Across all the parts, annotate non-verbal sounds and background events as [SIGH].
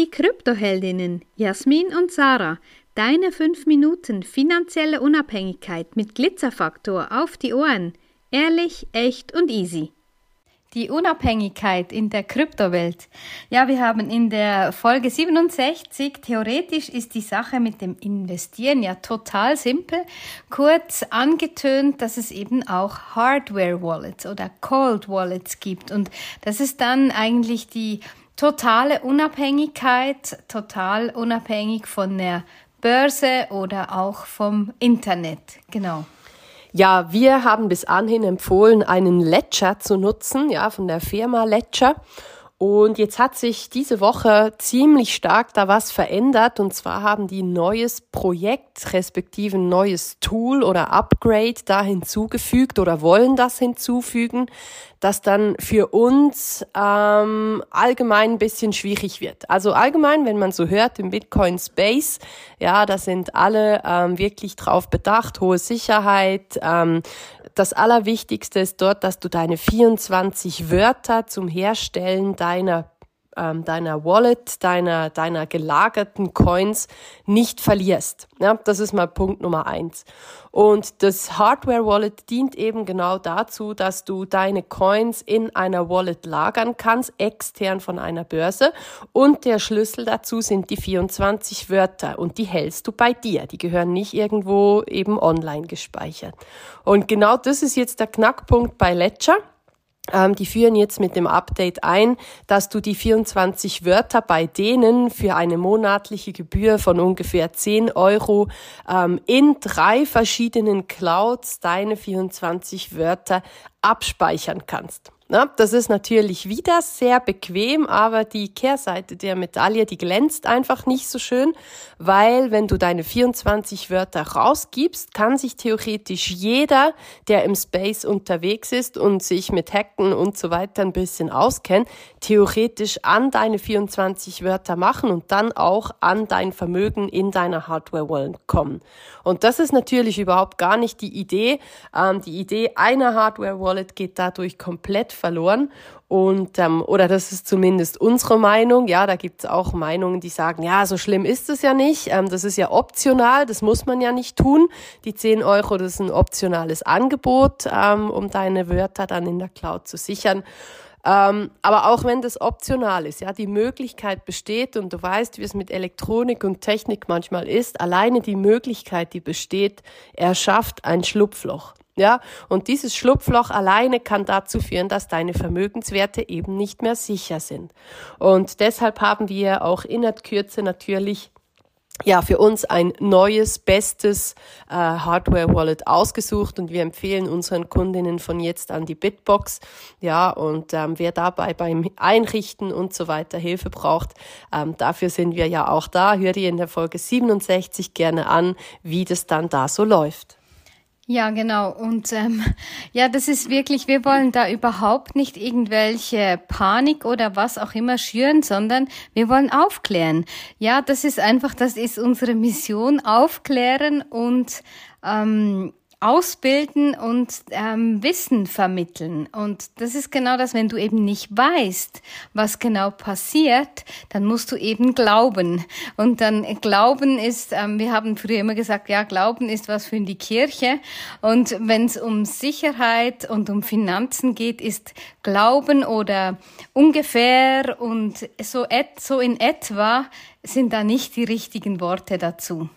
die Kryptoheldinnen Jasmin und Sarah. Deine 5 Minuten finanzielle Unabhängigkeit mit Glitzerfaktor auf die Ohren. Ehrlich, echt und easy. Die Unabhängigkeit in der Kryptowelt. Ja, wir haben in der Folge 67, theoretisch ist die Sache mit dem Investieren ja total simpel, kurz angetönt, dass es eben auch Hardware-Wallets oder Cold Wallets gibt und das ist dann eigentlich die totale Unabhängigkeit, total unabhängig von der Börse oder auch vom Internet. Genau. Ja, wir haben bis anhin empfohlen, einen Ledger zu nutzen, ja, von der Firma Ledger. Und jetzt hat sich diese Woche ziemlich stark da was verändert. Und zwar haben die neues Projekt, respektive neues Tool oder Upgrade da hinzugefügt oder wollen das hinzufügen, das dann für uns ähm, allgemein ein bisschen schwierig wird. Also allgemein, wenn man so hört im Bitcoin Space, ja, da sind alle ähm, wirklich drauf bedacht, hohe Sicherheit, ähm, das Allerwichtigste ist dort, dass du deine 24 Wörter zum Herstellen deiner ähm, deiner Wallet, deiner, deiner gelagerten Coins nicht verlierst. Ja, das ist mal Punkt Nummer eins. Und das Hardware Wallet dient eben genau dazu, dass du deine Coins in einer Wallet lagern kannst, extern von einer Börse. Und der Schlüssel dazu sind die 24 Wörter und die hältst du bei dir. Die gehören nicht irgendwo eben online gespeichert. Und genau das ist jetzt der Knackpunkt bei Ledger. Ähm, die führen jetzt mit dem Update ein, dass du die 24 Wörter bei denen für eine monatliche Gebühr von ungefähr 10 Euro ähm, in drei verschiedenen Clouds deine 24 Wörter abspeichern kannst. Na, das ist natürlich wieder sehr bequem, aber die Kehrseite der Medaille, die glänzt einfach nicht so schön, weil wenn du deine 24 Wörter rausgibst, kann sich theoretisch jeder, der im Space unterwegs ist und sich mit Hacken und so weiter ein bisschen auskennt, theoretisch an deine 24 Wörter machen und dann auch an dein Vermögen in deiner Hardware-Wallet kommen. Und das ist natürlich überhaupt gar nicht die Idee. Ähm, die Idee einer Hardware-Wallet geht dadurch komplett verloren. Und ähm, oder das ist zumindest unsere Meinung. Ja, da gibt es auch Meinungen, die sagen, ja, so schlimm ist es ja nicht. Ähm, das ist ja optional, das muss man ja nicht tun. Die 10 Euro, das ist ein optionales Angebot, ähm, um deine Wörter dann in der Cloud zu sichern. Ähm, aber auch wenn das optional ist, ja, die Möglichkeit besteht und du weißt, wie es mit Elektronik und Technik manchmal ist, alleine die Möglichkeit, die besteht, erschafft ein Schlupfloch. Ja, und dieses Schlupfloch alleine kann dazu führen, dass deine Vermögenswerte eben nicht mehr sicher sind. Und deshalb haben wir auch in der Kürze natürlich ja, für uns ein neues, bestes äh, Hardware-Wallet ausgesucht und wir empfehlen unseren Kundinnen von jetzt an die Bitbox. Ja, und ähm, wer dabei beim Einrichten und so weiter Hilfe braucht, ähm, dafür sind wir ja auch da. Hör dir in der Folge 67 gerne an, wie das dann da so läuft. Ja, genau. Und ähm, [LAUGHS] ja, das ist wirklich, wir wollen da überhaupt nicht irgendwelche Panik oder was auch immer schüren, sondern wir wollen aufklären. Ja, das ist einfach, das ist unsere Mission, aufklären und ähm, ausbilden und ähm, Wissen vermitteln. Und das ist genau das, wenn du eben nicht weißt, was genau passiert, dann musst du eben glauben. Und dann Glauben ist, ähm, wir haben früher immer gesagt, ja, Glauben ist was für die Kirche. Und wenn es um Sicherheit und um Finanzen geht, ist Glauben oder ungefähr und so, et, so in etwa sind da nicht die richtigen Worte dazu.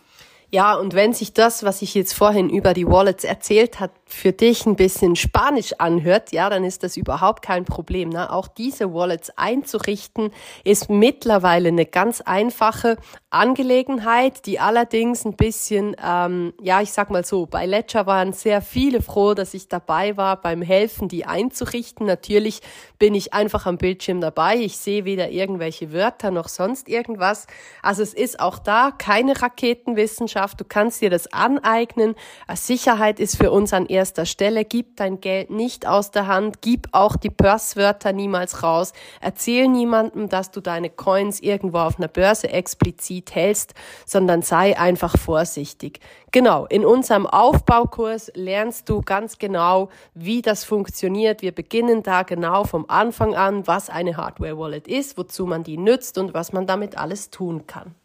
Ja, und wenn sich das, was ich jetzt vorhin über die Wallets erzählt hat, für dich ein bisschen Spanisch anhört, ja, dann ist das überhaupt kein Problem. Ne? Auch diese Wallets einzurichten ist mittlerweile eine ganz einfache Angelegenheit, die allerdings ein bisschen, ähm, ja, ich sag mal so, bei Ledger waren sehr viele froh, dass ich dabei war beim Helfen, die einzurichten. Natürlich bin ich einfach am Bildschirm dabei. Ich sehe weder irgendwelche Wörter noch sonst irgendwas. Also es ist auch da keine Raketenwissenschaft. Du kannst dir das aneignen. Sicherheit ist für uns an erster erster Stelle. Gib dein Geld nicht aus der Hand. Gib auch die Börswörter niemals raus. Erzähl niemandem, dass du deine Coins irgendwo auf einer Börse explizit hältst, sondern sei einfach vorsichtig. Genau, in unserem Aufbaukurs lernst du ganz genau, wie das funktioniert. Wir beginnen da genau vom Anfang an, was eine Hardware Wallet ist, wozu man die nützt und was man damit alles tun kann.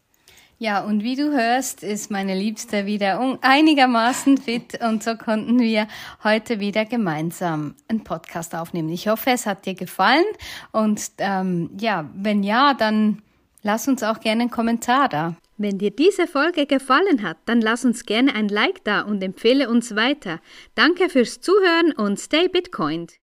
Ja, und wie du hörst, ist meine Liebste wieder einigermaßen fit und so konnten wir heute wieder gemeinsam einen Podcast aufnehmen. Ich hoffe, es hat dir gefallen und ähm, ja, wenn ja, dann lass uns auch gerne einen Kommentar da. Wenn dir diese Folge gefallen hat, dann lass uns gerne ein Like da und empfehle uns weiter. Danke fürs Zuhören und stay Bitcoined.